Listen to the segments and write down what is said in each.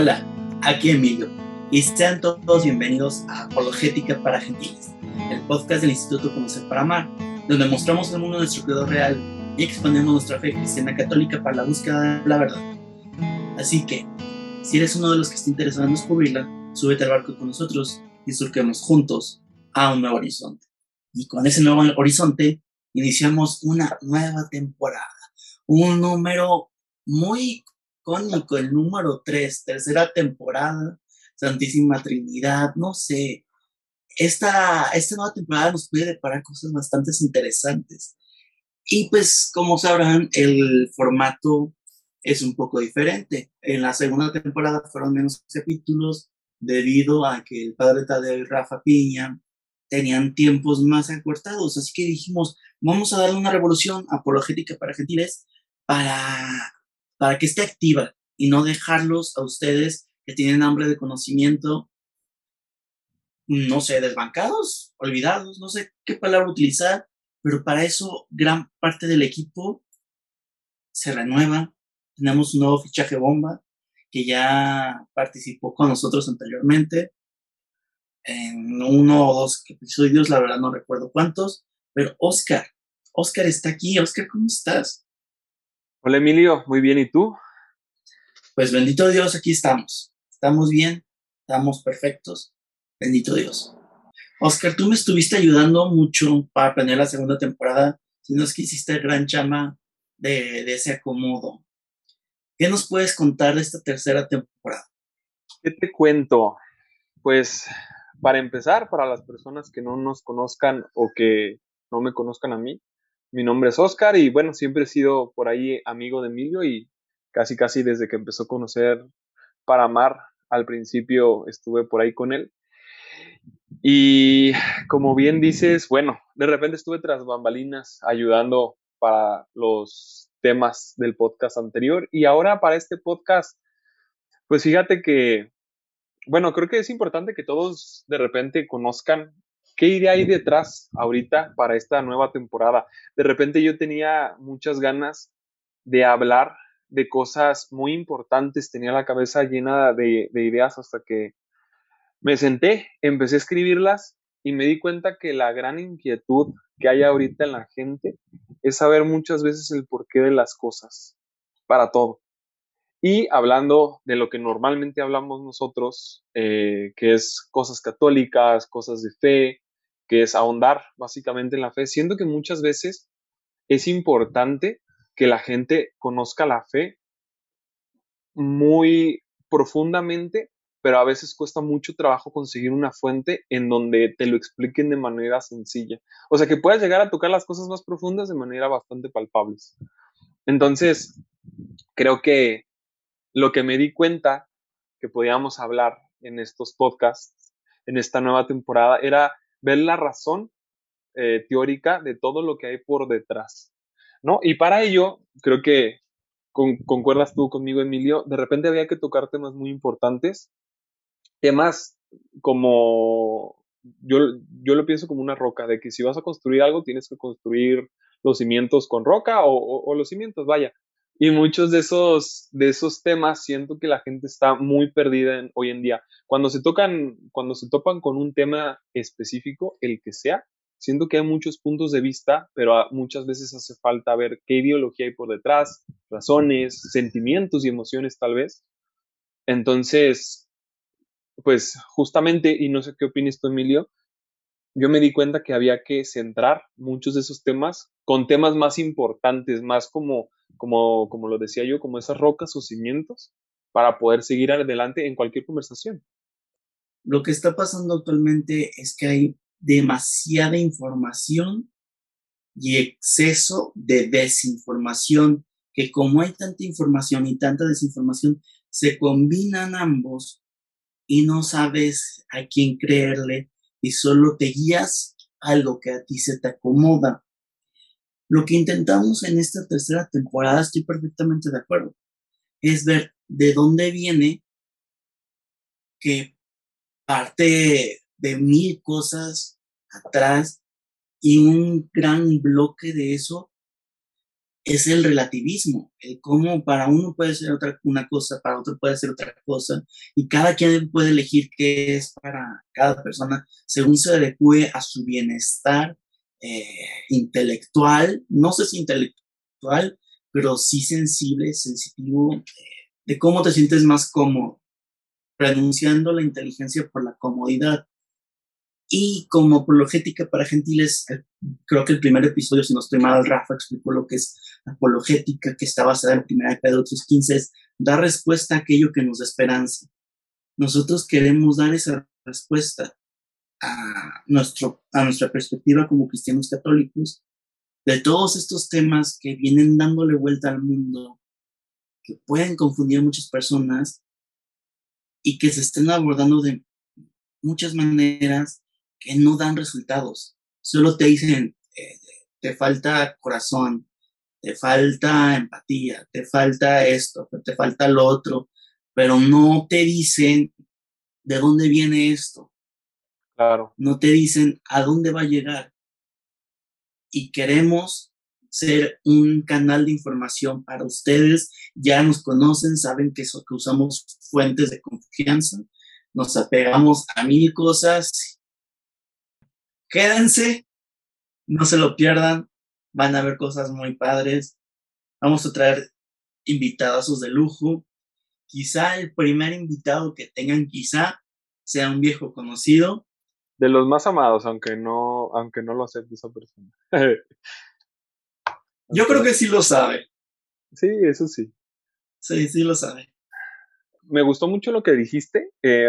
Hola, aquí Emilio y sean todos bienvenidos a Apologética para Gentiles, el podcast del Instituto Conocer para Amar, donde mostramos el mundo nuestro creador real y expandemos nuestra fe cristiana católica para la búsqueda de la verdad. Así que, si eres uno de los que está interesado en descubrirla, súbete al barco con nosotros y surquemos juntos a un nuevo horizonte. Y con ese nuevo horizonte iniciamos una nueva temporada, un número muy icónico, el número 3, tercera temporada, Santísima Trinidad, no sé. Esta, esta nueva temporada nos puede deparar cosas bastante interesantes. Y pues, como sabrán, el formato es un poco diferente. En la segunda temporada fueron menos capítulos debido a que el padre Tadeo y Rafa Piña tenían tiempos más acortados. Así que dijimos, vamos a darle una revolución apologética para gentiles para para que esté activa y no dejarlos a ustedes que tienen hambre de conocimiento, no sé, desbancados, olvidados, no sé qué palabra utilizar, pero para eso gran parte del equipo se renueva. Tenemos un nuevo fichaje bomba que ya participó con nosotros anteriormente en uno o dos episodios, la verdad no recuerdo cuántos, pero Oscar, Oscar está aquí. Oscar, ¿cómo estás? Hola Emilio, muy bien, ¿y tú? Pues bendito Dios, aquí estamos. Estamos bien, estamos perfectos. Bendito Dios. Oscar, tú me estuviste ayudando mucho para planear la segunda temporada, si no es que hiciste gran chama de, de ese acomodo. ¿Qué nos puedes contar de esta tercera temporada? ¿Qué te cuento? Pues para empezar, para las personas que no nos conozcan o que no me conozcan a mí, mi nombre es Oscar y bueno, siempre he sido por ahí amigo de Emilio y casi casi desde que empezó a conocer para amar, al principio estuve por ahí con él. Y como bien dices, bueno, de repente estuve tras bambalinas ayudando para los temas del podcast anterior y ahora para este podcast, pues fíjate que, bueno, creo que es importante que todos de repente conozcan ¿qué idea hay detrás ahorita para esta nueva temporada? De repente yo tenía muchas ganas de hablar de cosas muy importantes, tenía la cabeza llena de, ideas hasta que me senté, empecé a escribirlas y me di cuenta que la gran inquietud que hay ahorita en la gente es saber muchas veces el porqué de las cosas, para todo. Y hablando de lo que normalmente hablamos nosotros, eh, que es cosas católicas, cosas de fe, que es ahondar básicamente en la fe, siendo que muchas veces es importante que la gente conozca la fe muy profundamente, pero a veces cuesta mucho trabajo conseguir una fuente en donde te lo expliquen de manera sencilla. O sea, que puedas llegar a tocar las cosas más profundas de manera bastante palpables. Entonces, creo que lo que me di cuenta que podíamos hablar en estos podcasts, en esta nueva temporada, era ver la razón eh, teórica de todo lo que hay por detrás, ¿no? Y para ello, creo que concuerdas tú conmigo, Emilio, de repente había que tocar temas muy importantes, temas como, yo, yo lo pienso como una roca, de que si vas a construir algo, tienes que construir los cimientos con roca o los cimientos, vaya, y muchos de esos, de esos temas siento que la gente está muy perdida hoy en día. Cuando se tocan, cuando se topan con un tema específico, el que sea, siento que hay muchos puntos de vista, pero muchas veces hace falta ver qué ideología hay por detrás, razones, sentimientos y emociones tal vez. Entonces, pues justamente, y no sé qué opinas tú, Emilio, yo me di cuenta que había que centrar muchos de esos temas con temas más importantes, más como como, como lo decía yo, como esas rocas o cimientos para poder seguir adelante en cualquier conversación. Lo que está pasando actualmente es que hay demasiada información y exceso de desinformación, que como hay tanta información y tanta desinformación, se combinan ambos y no sabes a quién creerle y solo te guías a lo que a ti se te acomoda. Lo que intentamos en esta tercera temporada, estoy perfectamente de acuerdo, es ver de dónde viene que parte de mil cosas atrás y un gran bloque de eso es el relativismo, el cómo para uno puede ser otra, una cosa, para otro puede ser otra cosa, y cada quien puede elegir qué es para cada persona según se adecue a su bienestar eh, intelectual, no sé si intelectual, pero sí sensible, sensitivo, eh, de cómo te sientes más cómodo, renunciando la inteligencia por la comodidad. Y como apologética para gentiles, eh, creo que el primer episodio, si no estoy mal, Rafa explicó lo que es apologética, que está basada en primera de Pedro 3.15, es dar respuesta a aquello que nos da esperanza. Nosotros queremos dar esa respuesta a, nuestro, a nuestra perspectiva como cristianos católicos de todos estos temas que vienen dándole vuelta al mundo, que pueden confundir a muchas personas y que se estén abordando de muchas maneras que no dan resultados. Solo te dicen, eh, te falta corazón, te falta empatía, te falta esto, te falta lo otro, pero no te dicen de dónde viene esto. Claro. No te dicen a dónde va a llegar. Y queremos ser un canal de información para ustedes. Ya nos conocen, saben que, eso, que usamos fuentes de confianza, nos apegamos a mil cosas quédense, no se lo pierdan, van a ver cosas muy padres. Vamos a traer invitados de lujo. Quizá el primer invitado que tengan, quizá sea un viejo conocido. De los más amados, aunque no, aunque no lo acepte esa persona. Yo creo que sí lo sabe. Sí, eso sí. Sí, sí lo sabe. Me gustó mucho lo que dijiste. Eh,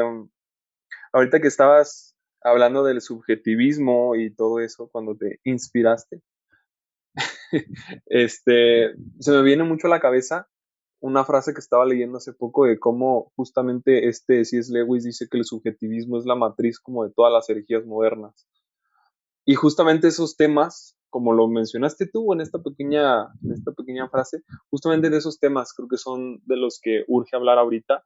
ahorita que estabas hablando del subjetivismo y todo eso, cuando te inspiraste, este, se me viene mucho a la cabeza una frase que estaba leyendo hace poco de cómo justamente este C.S. Lewis dice que el subjetivismo es la matriz como de todas las herejías modernas. Y justamente esos temas, como lo mencionaste tú en esta pequeña, en esta pequeña frase, justamente de esos temas creo que son de los que urge hablar ahorita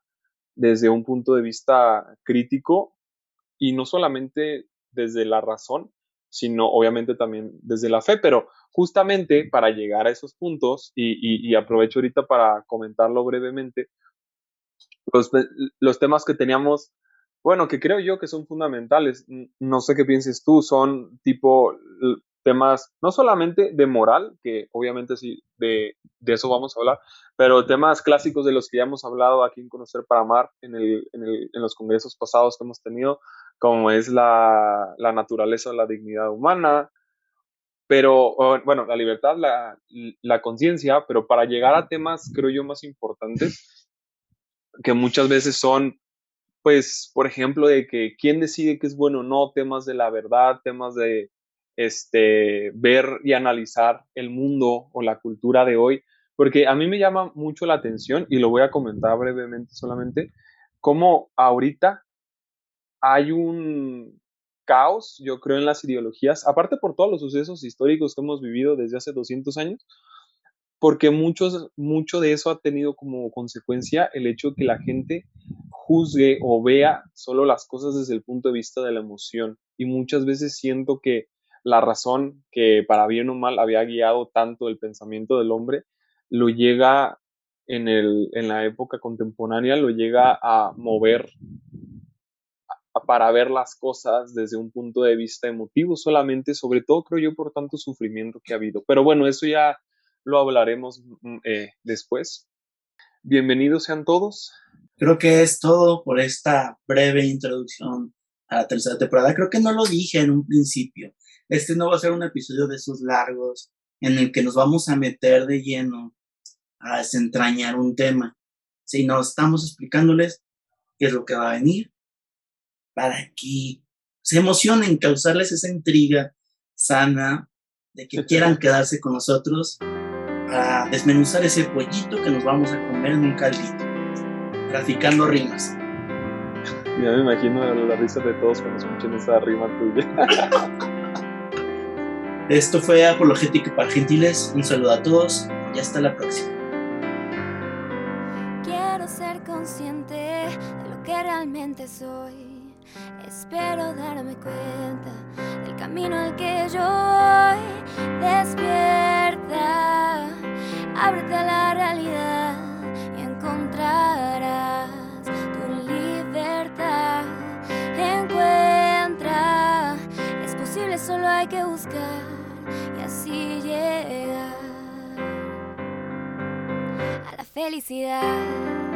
desde un punto de vista crítico y no solamente desde la razón, sino obviamente también desde la fe, pero justamente para llegar a esos puntos, y, aprovecho ahorita para comentarlo brevemente, los, temas que teníamos, bueno, que creo yo que son fundamentales, no sé qué pienses tú, son tipo temas no solamente de moral, que obviamente sí, de, de, eso vamos a hablar, pero temas clásicos de los que ya hemos hablado aquí en Conocer para Amar, en, el, en, los congresos pasados que hemos tenido, como es la, la naturaleza la dignidad humana, pero bueno, la libertad, la, la conciencia, pero para llegar a temas, creo yo, más importantes, que muchas veces son pues, por ejemplo, de que quién decide qué es bueno o no, temas de la verdad, temas de este, ver y analizar el mundo o la cultura de hoy, porque a mí me llama mucho la atención y lo voy a comentar brevemente solamente, cómo ahorita hay un caos, yo creo, en las ideologías, aparte por todos los sucesos históricos que hemos vivido desde hace 200 años, porque muchos, mucho de eso ha tenido como consecuencia el hecho de que la gente juzgue o vea solo las cosas desde el punto de vista de la emoción. Y muchas veces siento que la razón que para bien o mal había guiado tanto el pensamiento del hombre, lo llega en, el, en la época contemporánea, lo llega a mover para ver las cosas desde un punto de vista emotivo solamente, sobre todo creo yo por tanto sufrimiento que ha habido. Pero bueno, eso ya lo hablaremos mm, eh, después. Bienvenidos sean todos. Creo que es todo por esta breve introducción a la tercera temporada. Creo que no lo dije en un principio. Este no va a ser un episodio de esos largos en el que nos vamos a meter de lleno a desentrañar un tema, sino estamos explicándoles qué es lo que va a venir para que se emocionen, causarles esa intriga sana de que quieran quedarse con nosotros para desmenuzar ese pollito que nos vamos a comer en un caldito, traficando rimas. Ya me imagino la risa de todos cuando escuchen esa rima tuya. Esto fue Apologética para Gentiles. Un saludo a todos y hasta la próxima. Quiero ser consciente de lo que realmente soy. Espero darme cuenta del camino al que yo voy. Despierta, Ábrete a la realidad y encontrarás hay que buscar y así llegar a la felicidad.